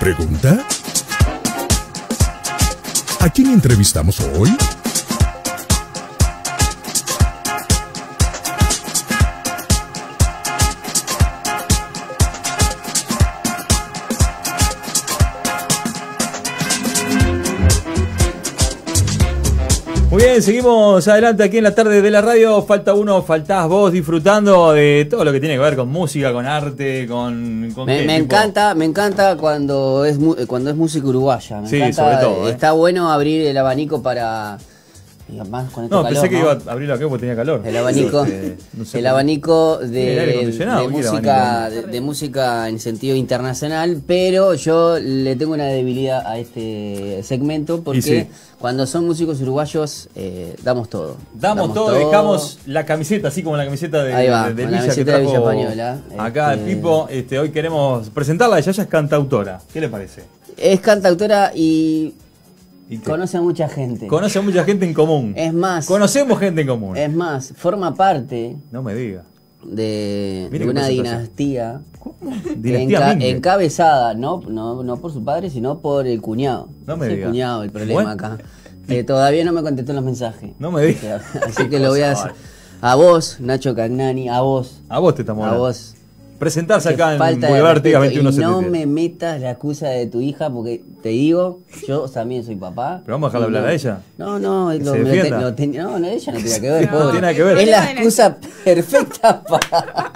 ¿Pregunta? ¿A quién entrevistamos hoy? Muy bien, seguimos adelante aquí en la tarde de la radio. Falta uno, faltás vos disfrutando de todo lo que tiene que ver con música, con arte, con. con Me, me encanta, me encanta cuando es cuando es música uruguaya. Me Sí, encanta, sobre todo, ¿eh? Está bueno abrir el abanico para y más con este No, calor, pensé que ¿no? iba a abrirlo acá porque tenía calor. El abanico, no sé el abanico el de, acondicionado, de ¿qué era música, abanico? de, de música en sentido internacional, pero yo le tengo una debilidad a este segmento porque sí. cuando son músicos uruguayos eh, damos todo. Damos, todo, dejamos la camiseta, así como la camiseta de, Ahí va, de- de con la Villa que camiseta trajo Villa Española, Acá el este- Pipo, este, hoy queremos presentarla, ella ya es cantautora. ¿Qué le parece? Es cantautora y Conoce a mucha gente. Conoce a mucha gente en común. Es más, Conocemos gente en común. es más, forma parte No me diga. de, una dinastía, Dinastía enca- Ming. encabezada, no, no, no por su padre, sino por el cuñado. No me Es el diga. cuñado el problema acá. Que todavía no me contestó los mensajes. No me diga. Así que lo voy a hacer. A vos, Nacho Cagnani, a vos. A vos te estamos A vos. Presentarse acá en Boulevard. Y 2177. no me metas la excusa de tu hija porque te digo, yo también soy papá. Pero vamos a dejarla hablar no- a ella. No, no, lo, se lo te- lo ten- no, no, ella no tiene que ver. No, tiene que ver. Es la excusa perfecta para.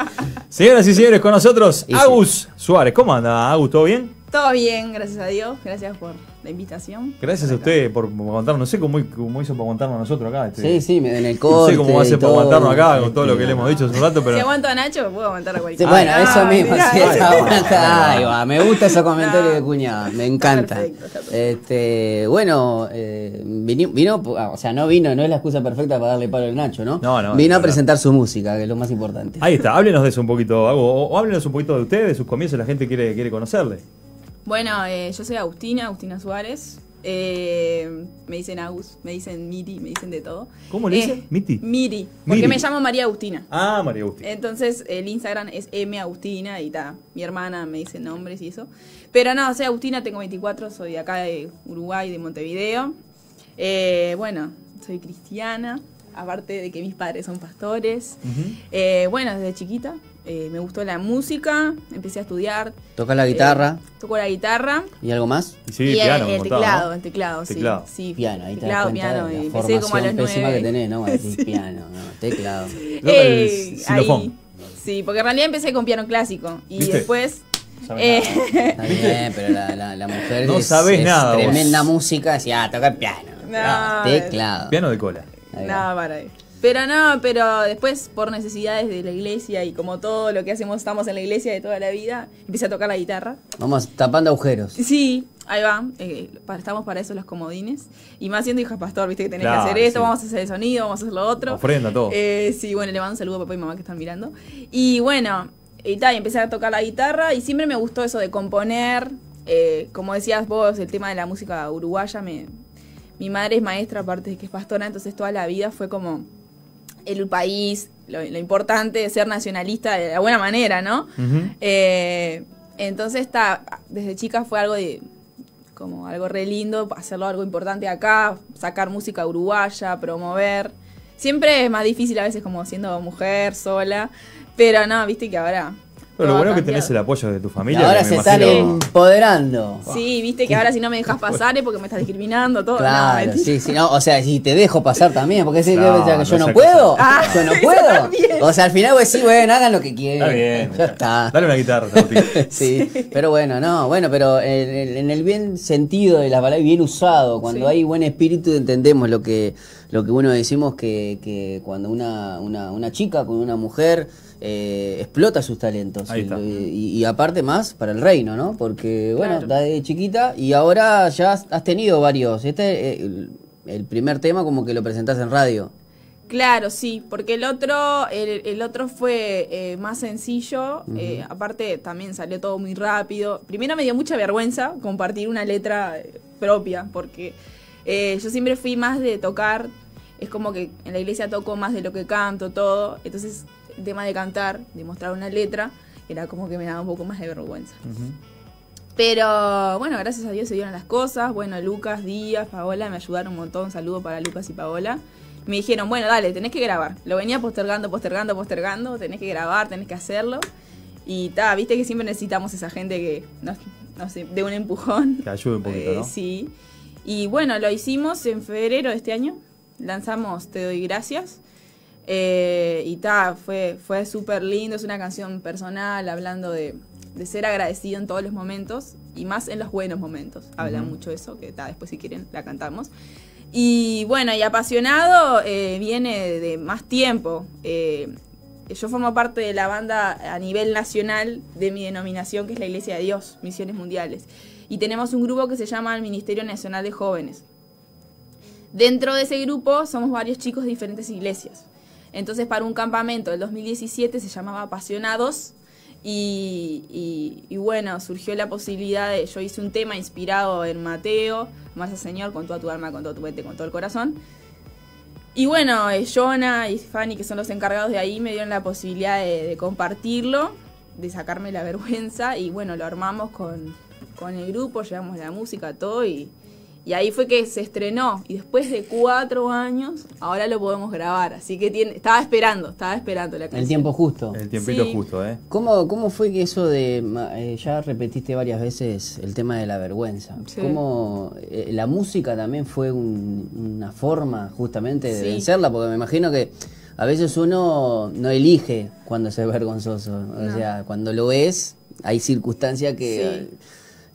Señoras y señores, con nosotros Y sí. Agus Suárez. ¿Cómo anda, Agus? ¿Todo bien? Todo bien, gracias a Dios. Gracias por la invitación. Gracias a usted por contarnos. No sé cómo, cómo hizo para aguantarnos a nosotros acá. este. Sí, sí, me- en el No corte. sé cómo va a y hacer para aguantarnos acá con todo lo que le hemos dicho hace un rato, Si aguanto a Nacho, puedo aguantar a Sí, cualquiera. bueno, Ah, eso mismo, mirá, sí, eso. aguanta, ahí va, me gusta ese comentario No. de cuñada, me encanta. perfecto, está perfecto. Este, bueno, eh, vino, ah, o sea, no vino, no es la excusa perfecta para darle palo al Nacho, ¿no? No, no, Vino no, a no. presentar su música, que es lo más importante. Ahí está, háblenos de eso un poquito. O, o háblenos un poquito de usted, de sus comienzos, la gente quiere, quiere conocerle. Bueno, eh, yo soy Agustina, Agustina Suárez. Eh, me dicen Agus, me dicen Miri, me dicen de todo. ¿Cómo le Eh, dice? ¿Miti? Miri, porque Miri. me llamo María Agustina. Ah, María Agustín. Entonces el Instagram es M Agustina y ta, mi hermana me dice nombres y eso. Pero no, soy Agustina, tengo 24, soy de acá de Uruguay, de Montevideo. Eh, bueno, soy cristiana, aparte de que mis padres son pastores. Eh, bueno, desde chiquita eh, me gustó la música, empecé a estudiar. Toca la guitarra Eh, toco la guitarra. y algo más. Y sí, y el- piano, me el, contaba, teclado, ¿no? el teclado, sí, Teclado. sí. Piano, ahí te teclado, cuenta piano. de y la empecé como a los nueve. que tenés, ¿no? Decís piano, no, teclado. Eh, el ahí. Sí, porque en realidad empecé con piano clásico y ¿Viste? después... Sabes eh, Está bien, pero la, la, la mujer No es, sabés es nada, vos. tremenda música, decía, ah, toca piano. No, Ah, teclado. Piano de cola. No, para ahí. Pero no, pero después por necesidades de la iglesia y como todo lo que hacemos estamos en la iglesia de toda la vida, empecé a tocar la guitarra. Vamos tapando agujeros. Sí, ahí va, eh, estamos para eso los comodines. Y más siendo hija pastor, viste que tenés Claro, que hacer esto, sí. vamos a hacer el sonido, vamos a hacer lo otro. Ofrenda, todo. Eh, sí, bueno, le mando un saludo a papá y mamá que están mirando. Y bueno, y tal, y empecé a tocar la guitarra y siempre me gustó eso de componer. eh, como decías vos, el tema de la música uruguaya, me, mi madre es maestra, aparte de que es pastora, entonces toda la vida fue como el país, lo, lo importante de ser nacionalista de la buena manera, ¿no? Eh, entonces está, desde chica fue algo de como algo re lindo, hacerlo algo importante acá, sacar música uruguaya, promover. Siempre es más difícil a veces como siendo mujer sola, pero no, viste que ahora Pero lo bueno es que cambiado. tenés el apoyo de tu Y familia. ahora que me se están imagino- empoderando. Sí, viste que ahora si no me dejas pasar es porque me estás discriminando todo. No, Claro, mentira. sí, sí, no, o sea, si te dejo pasar también, porque si No, que que yo no no puedo. Ah, yo no puedo. O sea, al final vos decís, bueno, hagan lo que quieran. Está bien. Ya está. Dale una guitarra, Agustín. Sí, pero bueno, no, bueno, pero en, en- en el bien sentido de la palabra, y bien usado, cuando Sí. hay buen espíritu entendemos lo que lo que uno decimos que, que cuando una, una, una chica con una mujer eh, explota sus talentos. Ahí Y, está. y- y aparte más para el reino, ¿no? Porque, bueno, Claro. está de chiquita y ahora ya has, has tenido varios. Este, eh, el, el primer tema como que lo presentás en radio. Claro, sí, porque el otro, el, el otro fue eh, más sencillo, eh, aparte también salió todo muy rápido. Primero me dio mucha vergüenza compartir una letra propia, porque eh, yo siempre fui más de tocar, es como que en la iglesia toco más de lo que canto, todo, entonces el tema de cantar, de mostrar una letra, era como que me daba un poco más de vergüenza. Pero bueno, gracias a Dios se dieron las cosas. Bueno, Lucas, Díaz, Paola me ayudaron un montón. Saludo para Lucas y Paola. Me dijeron, bueno, dale, tenés que grabar. Lo venía postergando, postergando, postergando. Tenés que grabar, tenés que hacerlo. Y ta, viste que siempre necesitamos esa gente que nos, no sé, de un empujón. Que ayude un poquito, Eh, ¿no? Sí. Y bueno, lo hicimos en febrero de este año. Lanzamos Te doy gracias. Eh, y ta, fue, fue súper lindo. Es una canción personal hablando de, de ser agradecido en todos los momentos y más en los buenos momentos. Habla Ujú. mucho eso, que ta, después si quieren la cantamos. Y bueno, y apasionado eh, viene de más tiempo. Eh, yo formo parte de la banda a nivel nacional de mi denominación, que es la Iglesia de Dios, Misiones Mundiales. Y tenemos un grupo que se llama el Ministerio Nacional de Jóvenes. Dentro de ese grupo somos varios chicos de diferentes iglesias. Entonces, para un campamento del 2017 se llamaba Apasionados. Y, bueno, surgió la posibilidad de. Yo hice un tema inspirado en Mateo, Amarse al Señor con toda tu alma, con todo tu mente, con todo el corazón. Y bueno, eh, Jonah y Fanny, que son los encargados de ahí, me dieron la posibilidad de, de compartirlo, de sacarme la vergüenza. Y bueno, lo armamos con, con el grupo, llevamos la música, todo. Y, y ahí fue que se estrenó. Y después de cuatro años, ahora lo podemos grabar. Así que tiene, estaba esperando, estaba esperando la canción. El tiempo justo. El tiempito Sí. justo, ¿eh? ¿Cómo, ¿Cómo fue que eso de, ma- eh, ya repetiste varias veces el tema de la vergüenza? Sí. ¿Cómo eh, la música también fue un- una forma justamente de Sí. vencerla? Porque me imagino que a veces uno no elige cuando es vergonzoso. O No. sea, cuando lo es, hay circunstancias que...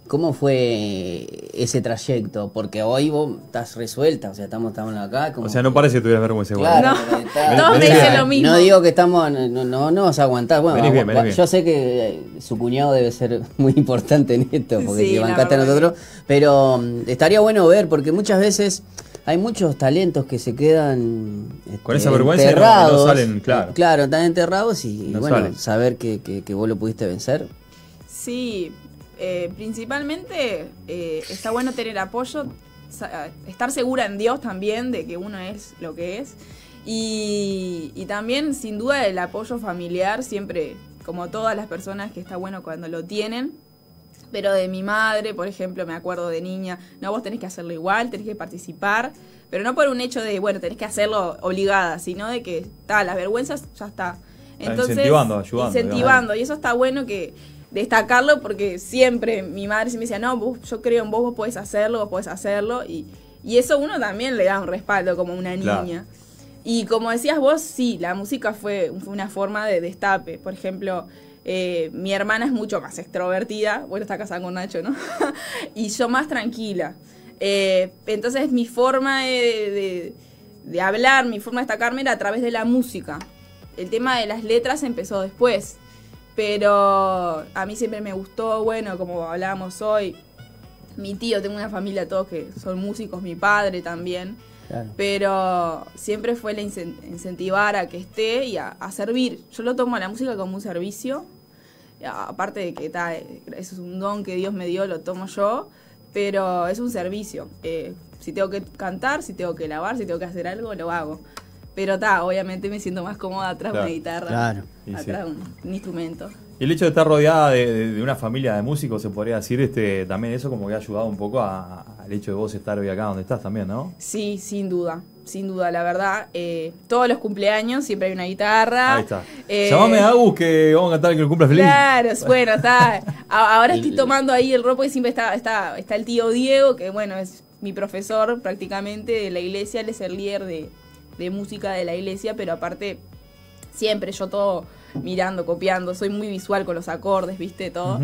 ¿Cómo fue ese trayecto? Porque hoy vos estás resuelta, o sea, estamos, estamos acá. Como O sea, no parece que tuvieras vergüenza igual. Claro, No, está- todos me dicen no lo mismo. digo que estamos, no, no, no vas a aguantar. Bueno, Venís bien, va- venís bien. yo sé que eh, su cuñado debe ser muy importante en esto, porque Sí, bancaste a nosotros. Pero mm, estaría bueno ver, porque muchas veces hay muchos talentos que se quedan Con este, esa vergüenza y no- enterrados. no salen, claro. Claro, están enterrados y, No bueno, salen. saber que, que, que vos lo pudiste vencer. Sí, eh, principalmente eh, está bueno tener apoyo, estar segura en Dios también de que uno es lo que es. Y, y también, sin duda, el apoyo familiar, siempre, como todas las personas, que está bueno cuando lo tienen. Pero de mi madre, por ejemplo, me acuerdo de niña, no, vos tenés que hacerlo igual, tenés que participar, pero no por un hecho de, bueno, tenés que hacerlo obligada, sino de que, está, las vergüenzas ya está. Está incentivando, ayudando, Incentivando, y eso está bueno que destacarlo porque siempre mi madre siempre decía, no, vos- yo creo en vos, vos podés hacerlo, vos podés hacerlo, y, y eso uno también le da un respaldo como una Claro. niña. Y como decías vos, sí, la música fue, fue una forma de destape. Por ejemplo, eh, mi hermana es mucho más extrovertida, bueno, está casada con Nacho, ¿no? y yo más tranquila. Eh, entonces mi forma de, de- de hablar, mi forma de destacarme era a través de la música. El tema de las letras empezó después. Pero a mí siempre me gustó, bueno, como hablábamos hoy, mi tío, tengo una familia todos que son músicos, mi padre también. Claro. Pero siempre fue incen- incentivar a que esté y a, a servir. Yo lo tomo a la música como un servicio. Aparte de que ta, eso es un don que Dios me dio, lo tomo yo. Pero es un servicio. Eh, si tengo que cantar, si tengo que lavar, si tengo que hacer algo, lo hago. Pero está, obviamente me siento más cómoda atrás de Claro. una guitarra. Claro. Atrás de un, un instrumento. Y el hecho de estar rodeada de, de- de una familia de músicos, se podría decir, este también eso como que ha ayudado un poco a- al hecho de vos estar hoy acá donde estás también, ¿no? Sí, sin duda, sin duda, la verdad. eh, todos los cumpleaños siempre hay una guitarra. Ahí está. Eh, Llamame a Agus que vamos a cantar que el cumpla feliz. Claro, es bueno, está. Ahora estoy tomando ahí el ropo y siempre está, está, está el tío Diego, que bueno, es mi profesor prácticamente de la iglesia, él es el líder de, de música de la iglesia, pero aparte, siempre yo todo mirando, copiando, soy muy visual con los acordes, viste, todo.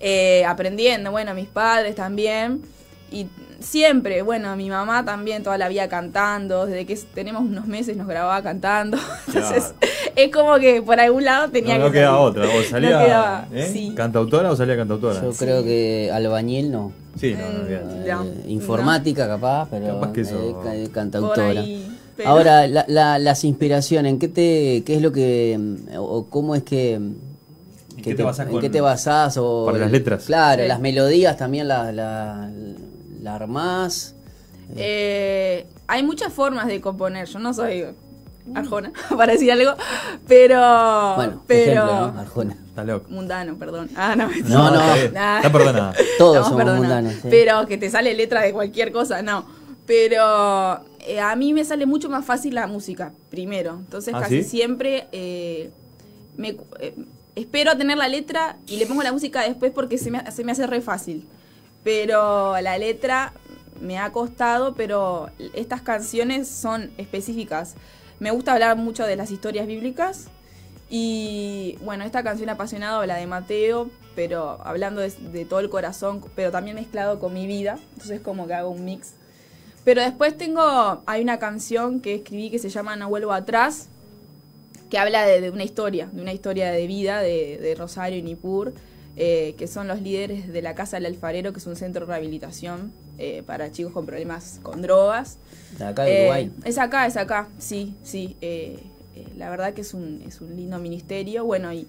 Eh, aprendiendo, bueno, mis padres también. Y siempre, bueno, mi mamá también toda la vida cantando, desde que tenemos unos meses nos grababa cantando. Entonces, es como que por algún lado tenía no, que no queda salir. otra. O No salía quedaba, ¿eh? sí. cantautora o salía cantautora. Yo creo que albañil no. Sí, no, no, Mm. Eh, informática capaz, pero Capaz que eso- eh, Por cantautora. ahí, pero- Ahora, la- la- las inspiraciones, ¿en qué, te, qué es lo que, mm, o cómo es que, ¿En que qué te basás en qué te basás? O, para las letras? Claro, Sí. las melodías también las la, la armás. Eh, hay muchas formas de componer. Yo no soy Arjona, para decir algo, pero... Bueno, pero... ejemplo, ¿no? Arjona. Está loco. Mundano, perdón. Ah, no, No, no. está bien. Nah. Está perdonada. Todos Estamos somos perdonados. mundanos, sí. Pero que te sale letra de cualquier cosa, no. Pero eh, a mí me sale mucho más fácil la música, primero. Entonces ¿Ah, casi sí? siempre eh, me, eh, espero a tener la letra y le pongo la música después porque se me, se me hace re fácil. Pero la letra me ha costado, pero estas canciones son específicas. Me gusta hablar mucho de las historias bíblicas. Y bueno, esta canción apasionado habla de Mateo, pero hablando de, de todo el corazón, pero también mezclado con mi vida. Entonces como que hago un mix. Pero después tengo, hay una canción que escribí que se llama No vuelvo atrás, que habla de, de una historia, de una historia de vida de, de Rosario y Nipur, eh, que son los líderes de la Casa del Alfarero, que es un centro de rehabilitación eh, para chicos con problemas con drogas. De acá de Eh, Uruguay. es acá, es acá, sí, sí. eh, la verdad que es un, es un lindo ministerio. Bueno, y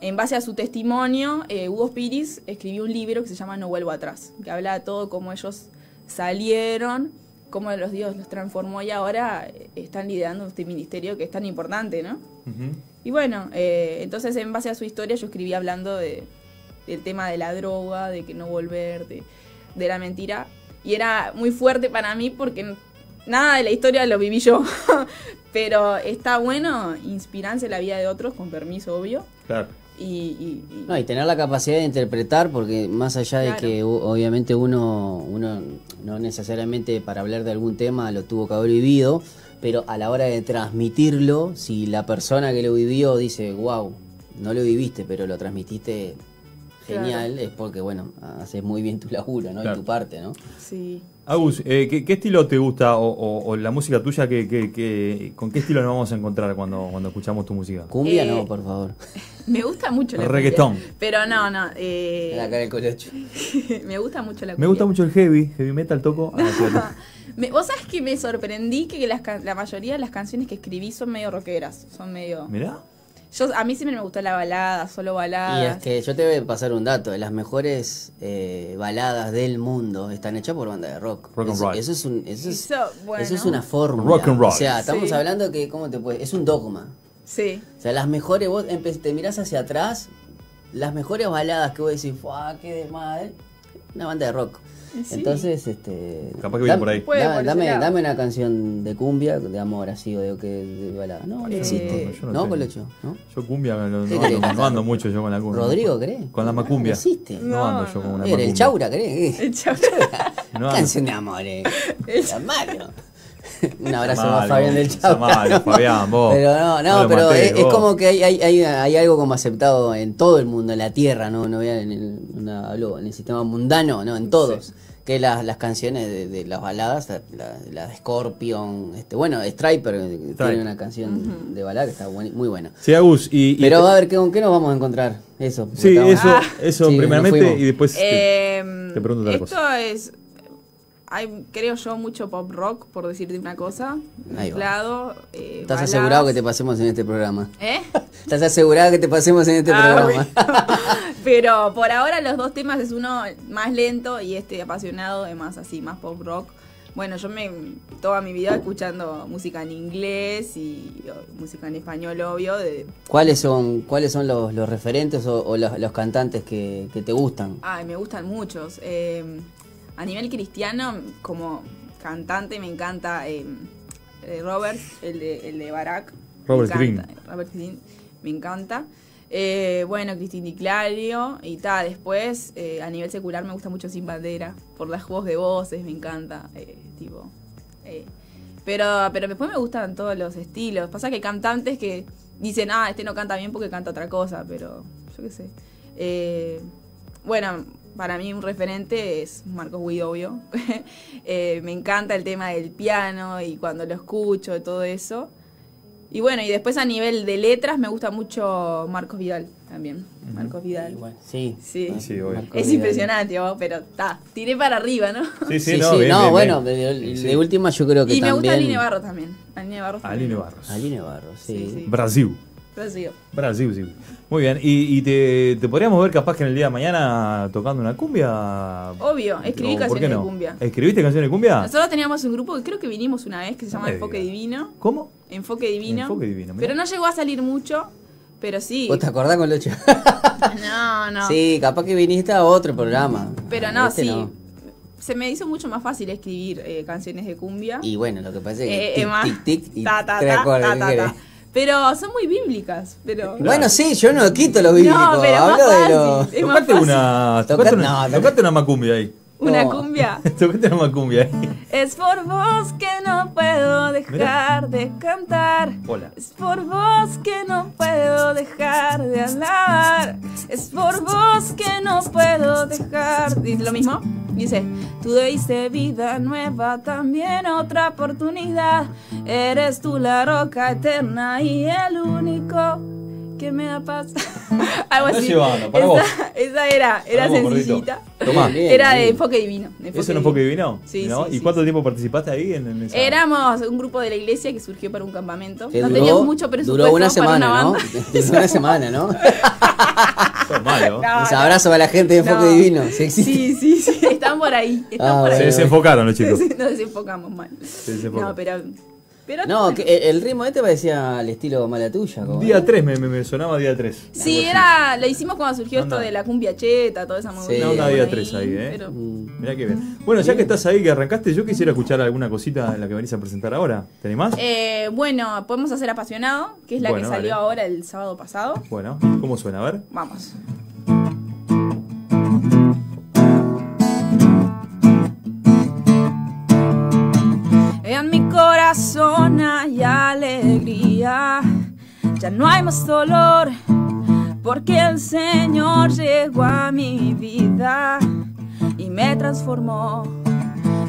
en base a su testimonio, Hugo Piris escribió un libro que se llama No vuelvo atrás, que habla de todo cómo ellos salieron, cómo los Dios los transformó y ahora eh, están liderando este ministerio que es tan importante, ¿no? Y bueno, eh, entonces en base a su historia yo escribí hablando de, del tema de la droga, de que no volver, de, de la mentira. Y era muy fuerte para mí porque nada de la historia lo viví yo. Pero está bueno inspirarse en la vida de otros, con permiso, obvio. Claro. Y, y- y- No, y tener la capacidad de interpretar, porque más allá de Claro. que obviamente uno, uno no necesariamente para hablar de algún tema lo tuvo que haber vivido, pero a la hora de transmitirlo, si la persona que lo vivió dice, wow, no lo viviste, pero lo transmitiste genial, es porque, bueno, haces muy bien tu laburo, ¿no? Claro. Y tu parte, ¿no? sí. Agus, eh, ¿qué, qué estilo te gusta o, o- o la música tuya? que, que- que- ¿Con qué estilo nos vamos a encontrar cuando, cuando escuchamos tu música? Cumbia Eh, no, por favor. Me gusta mucho la Reggaetón. cumbia. Pero no, no. eh, La cara del colocho. me gusta mucho la cumbia. Me gusta mucho el heavy, heavy metal toco. Ah. Me- Vos sabés que me sorprendí que las la mayoría de las canciones que escribí son medio rockeras. Son medio. Mirá. Yo, a mí siempre me gustó la balada, solo Y baladas. es que yo te voy a pasar un dato, las mejores eh, baladas del mundo están hechas por bandas de rock. Rock and eso, roll. eso es un, eso es, Eso, bueno. eso es una fórmula. Rock and roll. O sea, estamos Sí. hablando que, ¿cómo te puedes? Es un dogma. Sí. O sea, las mejores, vos te mirás hacia atrás, las mejores baladas que vos decís, ¡fuah, qué de madre! Una banda de rock. Sí. Entonces, este. Capaz que viene por ahí. Da- por dame, dame una canción de cumbia, de amor así, o de, que, de balada. No, no Eh, existe. yo no no. Colocho, ¿no? Yo cumbia no, no ¿Qué ando, ando mucho yo con la cumbia. ¿Rodrigo, crees? Con la macumbia. No existe. No, No, ando yo con una Era el macumbia. Chaura, ¿crees? El ando. Canción de amor, eh. La Mario. Un abrazo a Fabián del Chaura. malo, Fabián, vos. Pero no, No pero maté, es, como que hay, hay, hay, hay algo como aceptado en todo el mundo, en la tierra, no, no vean en el, una- hablo en el sistema mundano, no, en todos. Que las, las canciones de, de las baladas, la, la de Scorpion, este, bueno, Striper eh, tiene una canción de balada que está buen- muy buena. Sí, Agus, y, y Pero a ver, ¿qué, ¿con qué nos vamos a encontrar? Eso. Sí, estamos- eso, Ah. eso Sí, primeramente y después te- te pregunto otra esto cosa. es. Hay, creo yo, mucho pop rock, por decirte una cosa. Mezclado. eh, ¿Estás baladas. asegurado que te pasemos en este programa? ¿Eh? ¿Estás asegurado que te pasemos en este Ah, programa? Pero por ahora los dos temas es uno más lento y este apasionado es más así, más pop rock. Bueno, yo me toda mi vida escuchando música en inglés y música en español, obvio. De, ¿Cuáles son, cuáles son los, los referentes o, o los, los cantantes que, que te gustan? ay, me gustan muchos. Eh, a nivel cristiano, como cantante, me encanta eh, eh, Robert, el de, el de Barack. Robert encanta, Robert Green, me encanta. Eh, bueno, Cristín Di Clario y tal. Después, eh, a nivel secular, me gusta mucho Sin Bandera. Por las juegos de voces, me encanta. eh, tipo. eh. Pero, pero después me gustan todos los estilos. Pasa que hay cantantes que dicen, ah, este no canta bien porque canta otra cosa, pero yo qué sé. Eh, bueno, para mí un referente es Marcos Witt, obvio. Eh, me encanta el tema del piano y cuando lo escucho y todo eso. Y bueno, y después a nivel de letras me gusta mucho Marcos Vidal también. Marcos Vidal. Bueno, sí. Sí. Sí, obvio. Marco Es Vidal. impresionante, vos, pero está, tiré para arriba, ¿no? Sí, Sí, sí, sí, no, no, bien, bueno, bien. de, última yo creo que Y me también... gusta Aline Barros también. Aline Barros. Aline. Barros. Aline Barros, sí. Sí, sí. Brasil. Brasil. Brasil, sí. Muy bien. ¿Y, y te, te podríamos ver capaz que en el día de mañana tocando una cumbia? Obvio, escribí ¿O por canciones de cumbia. ¿Escribiste canciones de cumbia? Nosotros teníamos un grupo que creo que vinimos una vez que se llama Enfoque. Divino. ¿Cómo? Enfoque Divino. Enfoque Divino, mirá. Pero no llegó a salir mucho, pero sí. ¿Vos te acordás con Lucho? No, no. Sí, capaz que viniste a otro programa. Pero A no, este sí. Se me hizo mucho más fácil escribir eh, canciones de cumbia. Y bueno, lo que pasa es que Eh, tic, tic, tic y ta, ta, ta, ta, ¿qué ta, ta. Pero son muy bíblicas, pero... Bueno, sí, yo no quito lo bíblico, No, pero es más hablo de fácil. lo... Es más Tocate fácil. una, Toca- tocate una, no, no. tocate una macumbia ahí. Una No. cumbia. tocate una macumbia ahí. Es por vos que no puedo dejar de cantar. Hola. Es por vos que no puedo dejar de alabar. Es por vos que no puedo dejar. Dice lo mismo. Dice, tú diste vida nueva, también otra oportunidad. Eres tú la roca eterna y el único que me da paz. Algo así. llevando, para vos. esa, esa era, era Para sencillita. Tomá. Era de enfoque divino. de ¿Es un enfoque divino? Sí, ¿No? sí, ¿Y sí, cuánto sí. tiempo participaste ahí en, en esa? Éramos un grupo de la iglesia que surgió para un campamento. No duró- teníamos mucho presupuesto Duró una para semana, una ¿no? banda. Duró una semana, ¿no? Malo. No, Un no. abrazo para la gente de Enfoque No. Divino. Sí, sí, sí. Están por ahí. Están Ah, por Se ahí. desenfocaron los chicos. Nos desenfocamos mal. Se. No, pero. pero No, que el, ritmo este parecía al estilo mala tuya. como- Día 3 me, me, me sonaba día 3. Sí, era. Lo hicimos cuando surgió esto de la cumbia cheta, toda esa movida. Sí. Por día 3 ahí, ¿eh? Pero, Mm. Mirá qué bien. Bueno, ya que estás ahí, que arrancaste, yo quisiera escuchar alguna cosita en la que venís a presentar ahora. ¿Te animás? eh, bueno, podemos hacer Apasionado, que es la Bueno, que salió ahora el sábado pasado. Bueno, ¿cómo suena? A ver. Vamos. Ya no hay más dolor, porque el Señor llegó a mi vida y me transformó.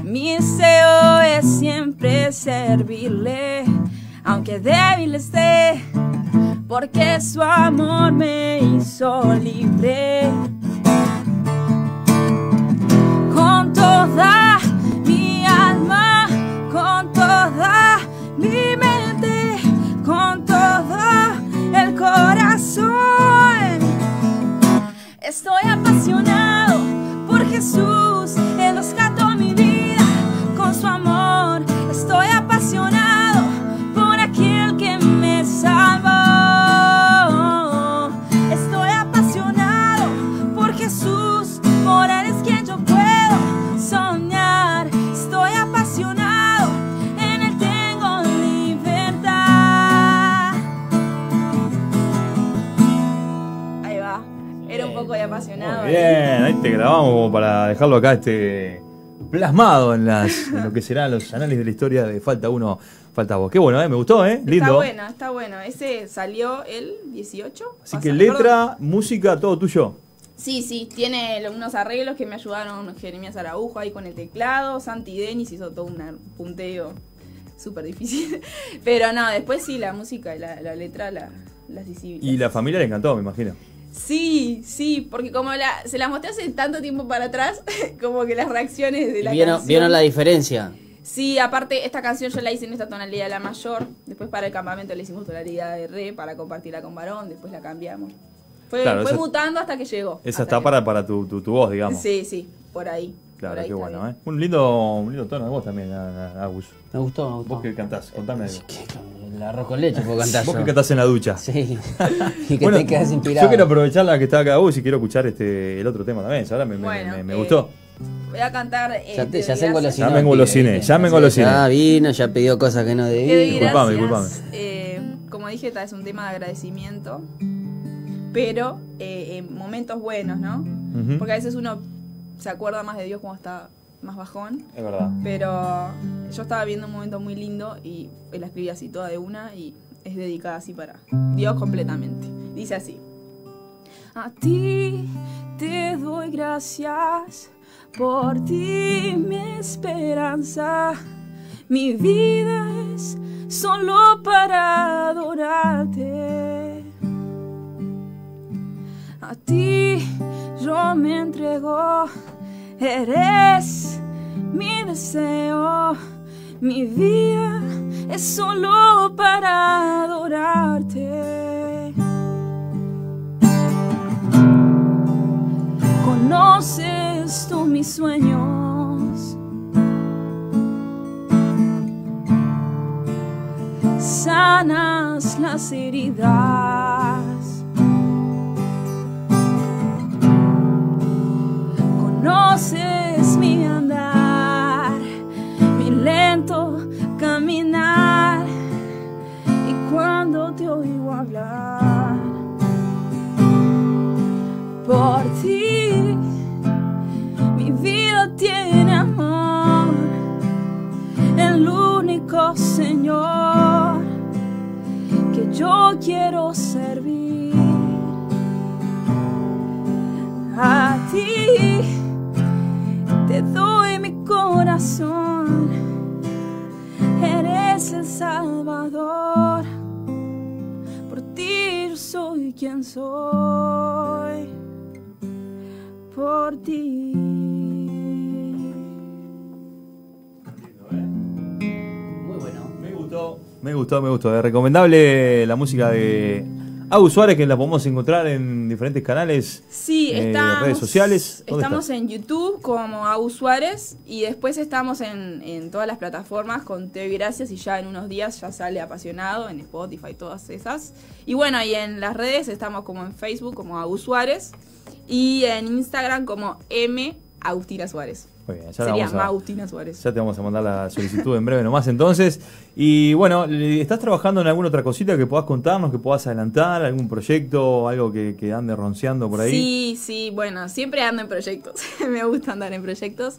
Mi deseo es siempre servirle, aunque débil esté, porque su amor me hizo libre. Con toda mi alma, con toda mi mente, corazón. Estoy apasionado por Jesús, dejarlo acá este plasmado en las en lo que serán los análisis de la historia de Falta Uno, Falta Vos. Qué bueno, ¿eh? Me gustó, ¿eh? Lindo. Está bueno, está bueno. Ese salió el 18. Así que letra, música, todo tuyo. Sí, sí, tiene unos arreglos que me ayudaron Jeremías Araujo ahí con el teclado. Santi Denis hizo todo un punteo súper difícil. Pero no, después sí, la música y la, la letra la, las hice. Y la familia le encantó, me imagino. Sí, sí, porque como la, se la mostré hace tanto tiempo para atrás, como que las reacciones de la ¿Vieron, canción... ¿Vieron la diferencia? Sí, aparte, esta canción yo la hice en esta tonalidad la mayor. Después para el campamento le hicimos tonalidad de re para compartirla con varón. Después la cambiamos. Fue, Claro, fue esa- mutando hasta que llegó. Esa está que- para, para tu, tu, tu voz, digamos. Sí, sí, por ahí. Claro, qué bueno, bien. ¿eh? Un lindo, un lindo tono de voz también, a- a- Agus. Me gustó, me gustó. Vos que cantás, contame algo. El arroz con leche puedo cantar Vos yo. que cantás en la ducha. Sí. y que Bueno, te quedas inspirado. Yo quiero aprovechar la que está acá Agus y quiero escuchar este el otro tema también. Ahora me, me- Bueno, me- me eh, gustó. Voy a cantar. Eh, Ya, te, Te ya se engolosinó. Ya me engolosiné, ya me engolosiné. Ya vino, ya pidió cosas que no debía. Disculpame, gracias. Eh, como dije, esta es un tema de agradecimiento. Pero eh, en momentos buenos, ¿no? Porque a veces uno se acuerda más de Dios cuando está más bajón. Es verdad. Pero yo estaba viendo un momento muy lindo y la escribí así toda de una y es dedicada así para Dios completamente. Dice así. A ti te doy gracias, por ti mi esperanza. Mi vida es solo para adorarte. A ti yo me entrego, Eres mi deseo, mi vida es solo para adorarte. Conoces tú mis sueños. Sanas las heridas. Conoces mi andar, mi lento caminar. Y cuando te oigo hablar, por ti mi vida tiene amor, el único Señor que yo corazón, eres el Salvador, por ti yo soy quien soy, por ti. Muy bueno. Me gustó, me gustó, me gustó. Es recomendable la música de Agus Suárez, que la podemos encontrar en diferentes canales, Sí, eh, estamos, redes sociales. ¿Dónde Estamos está? en YouTube como Agus Suárez y después estamos en, en todas las plataformas con doy gracias y ya en unos días ya sale apasionado en Spotify, todas esas. Y bueno, y en las redes estamos como en Facebook como Agus Suárez y en Instagram como M Agustina Suárez. Muy bien, ya, Sería vamos a- Agustina Suárez. ya te vamos a mandar la solicitud en breve nomás entonces. Y bueno, ¿estás trabajando en alguna otra cosita que puedas contarnos, que puedas adelantar? ¿Algún proyecto, algo que, que ande ronceando por ahí? Sí, sí, bueno, siempre ando en proyectos. Me gusta andar en proyectos.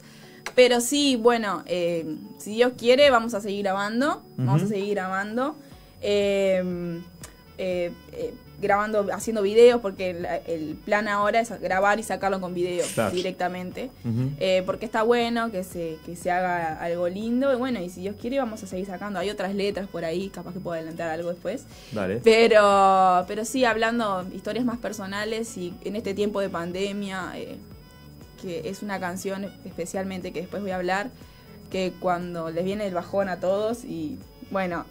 Pero sí, bueno, eh, si Dios quiere, vamos a seguir grabando. Vamos a seguir grabando. Eh, eh, eh, grabando, haciendo videos, porque el, el plan ahora es grabar y sacarlo con video directamente. Eh, porque está bueno que se, que se haga algo lindo. Y bueno, y si Dios quiere, vamos a seguir sacando. Hay otras letras por ahí, capaz que puedo adelantar algo después. Dale. Pero, pero sí, hablando historias más personales y en este tiempo de pandemia, eh, que es una canción especialmente que después voy a hablar, que cuando les viene el bajón a todos y bueno,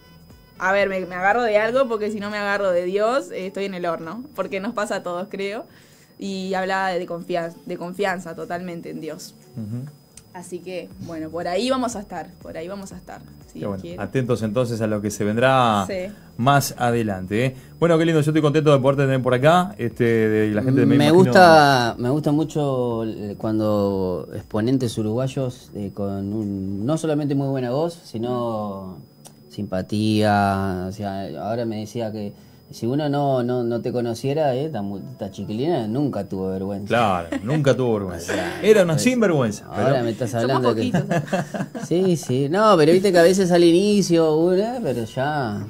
a ver, me, me agarro de algo porque si no me agarro de Dios, eh, estoy en el horno, porque nos pasa a todos, creo. Y hablaba de, confianza, de confianza totalmente en Dios. Así que, bueno, por ahí vamos a estar, por ahí vamos a estar. Si bueno. Atentos entonces a lo que se vendrá Sí. más adelante. ¿eh? Bueno, qué lindo, yo estoy contento de poder tener por acá. Este, de la gente me imagino- gusta me gusta mucho eh, cuando exponentes uruguayos eh, con un- no solamente muy buena voz sino simpatía o sea ahora me decía que si uno no no, no te conociera eh, esta, chiquilina nunca tuvo vergüenza Claro, nunca tuvo vergüenza. Era una sinvergüenza. ahora pero- me estás Somos hablando que poquitos. sí sí no pero viste que a veces al inicio una pero ya.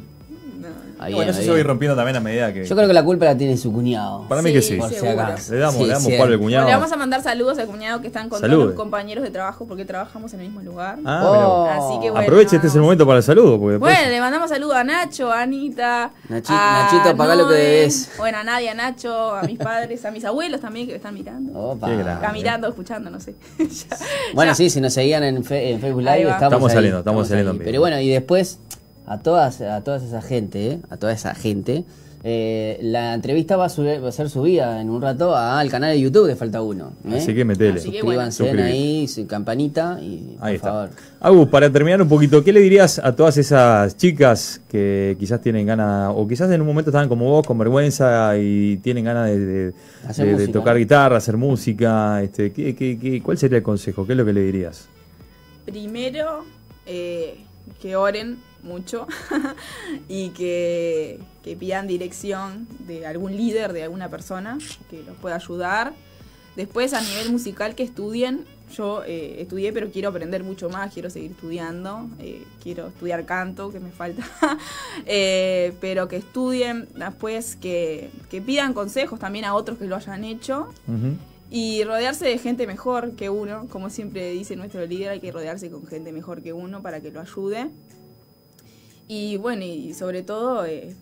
Ahí bueno, eso ahí. se va a ir rompiendo también a medida que. yo creo que la culpa la tiene su cuñado Para mí Sí, que sí. por si acaso. Le damos, Sí, le damos palo al cuñado. Le vamos a mandar saludos al cuñado que están con Salude. todos los compañeros de trabajo porque trabajamos en el mismo lugar. Ah. Así que bueno. Aproveche, este es el momento para el saludo. Porque después- Bueno, le mandamos saludos a Nacho, a Anita. Nachi- a Nachito, pagá lo que debes. Bueno, a Nadia, a Nacho, a mis padres, a mis abuelos también que me están mirando. Opa. Qué grande. Acá mirando, escuchando, no sé. Ya- Bueno, ya. sí, si nos seguían en, Fe- en Facebook Live, estamos, Estamos ahí, saliendo, estamos saliendo ahí. en vivo. Pero bueno, y después, a todas, a todas esa gente, ¿eh? a toda esa gente, eh, la entrevista va a, subir- va a ser subida en un rato al canal de YouTube de Falta Uno. ¿eh? Así que metele. Así que bueno. Suscríbanse Suscribite. ahí, su campanita y por Ahí está. favor. Agus, para terminar un poquito, ¿qué le dirías a todas esas chicas que quizás tienen ganas, o quizás en un momento estaban como vos, con vergüenza y tienen ganas de, de- Hacer de- de música. tocar guitarra, hacer música? Este, ¿qué, qué- qué- cuál sería el consejo? ¿Qué es lo que le dirías? Primero, eh, que oren mucho y que, pidan dirección de algún líder, de alguna persona que los pueda ayudar. Después, a nivel musical, que estudien. Yo eh, estudié, pero quiero aprender mucho más, quiero seguir estudiando, eh, quiero estudiar canto, que me falta. Eh, pero que estudien, después que, pidan consejos también a otros que lo hayan hecho. Y rodearse de gente mejor que uno, como siempre dice nuestro líder, hay que rodearse con gente mejor que uno para que lo ayude. Y bueno, y sobre todo eh,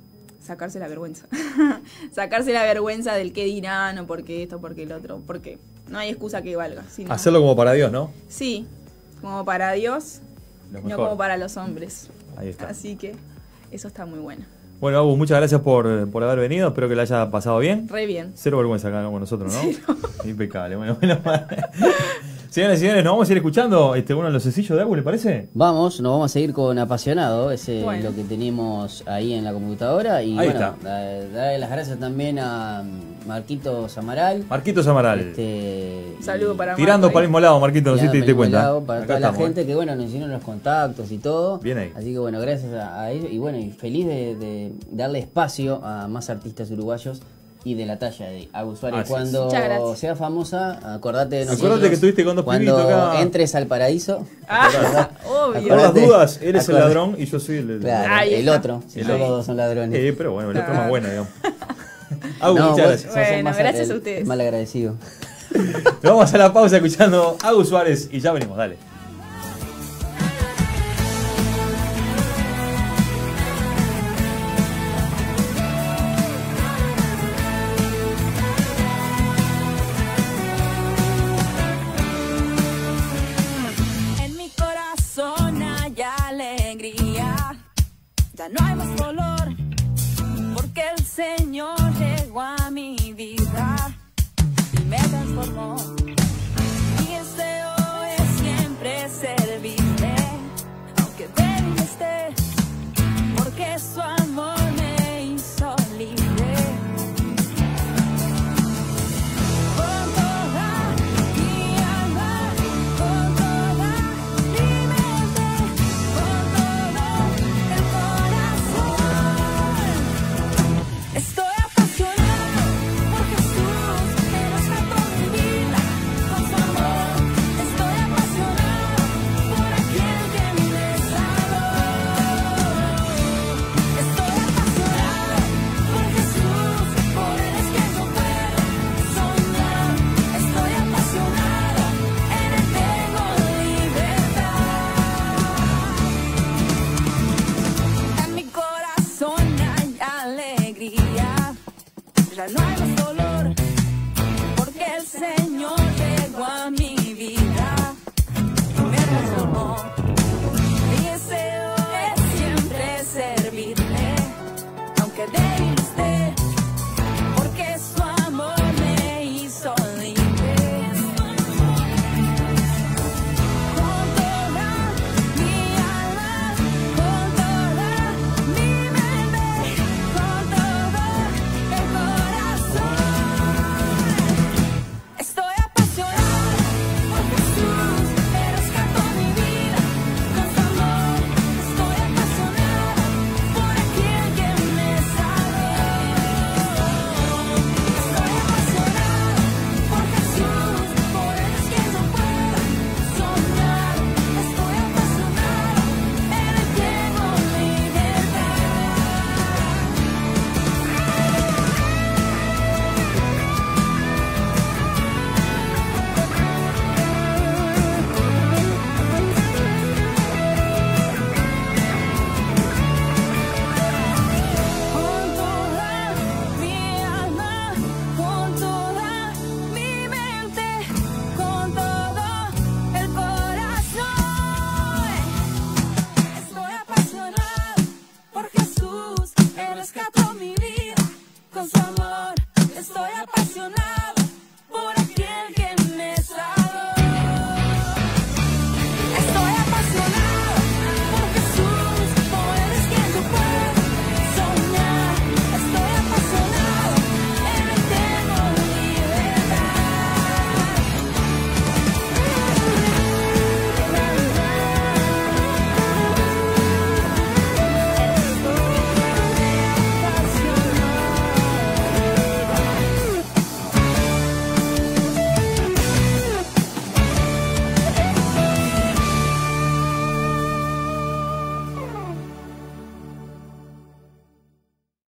sacarse la vergüenza. sacarse la vergüenza del qué dirán o por qué esto, por qué el otro, porque no hay excusa que valga. sino- Hacerlo como para Dios, ¿no? Sí, como para Dios, no como para los hombres. Ahí está. Así que eso está muy bueno. Bueno, Agus, muchas gracias por, por haber venido. Espero que la haya pasado bien. Re bien. Cero vergüenza acá con nosotros, ¿no? Impecable. Bueno, bueno. Señoras y señores, nos vamos a ir escuchando este, uno de los sencillos de Agus, ¿le parece? Vamos, nos vamos a seguir con Apasionado, ese es Bueno. lo que tenemos ahí en la computadora. Y Ahí bueno, da- darle las gracias también a Marquitos Amaral. Marquitos Amaral. Este, saludo para Tirando Marco para el mismo lado, Marquito, no sé si te diste cuenta. lado, Para Acá toda la gente ¿eh? que bueno nos hicieron los contactos y todo. Bien ahí. Así que bueno, gracias a, a ellos. Y bueno, y feliz de, de darle espacio a más artistas uruguayos y de la talla de Agus Suárez. Cuando Muchas gracias. sea famosa, acordate de nosotros. Acordate que estuviste con dos Cuando pibitos acá. entres al paraíso. Ah, Por obvio. las dudas, él es el ladrón y yo soy el. el- Claro, el otro. Si dos son ladrones. Eh, pero bueno, el otro Ah. más bueno, digamos. Agus, No, muchas gracias. Bueno, más- gracias a ustedes. Mal agradecido. Nos vamos a la pausa escuchando a Agus Suárez y ya venimos, dale. No hay más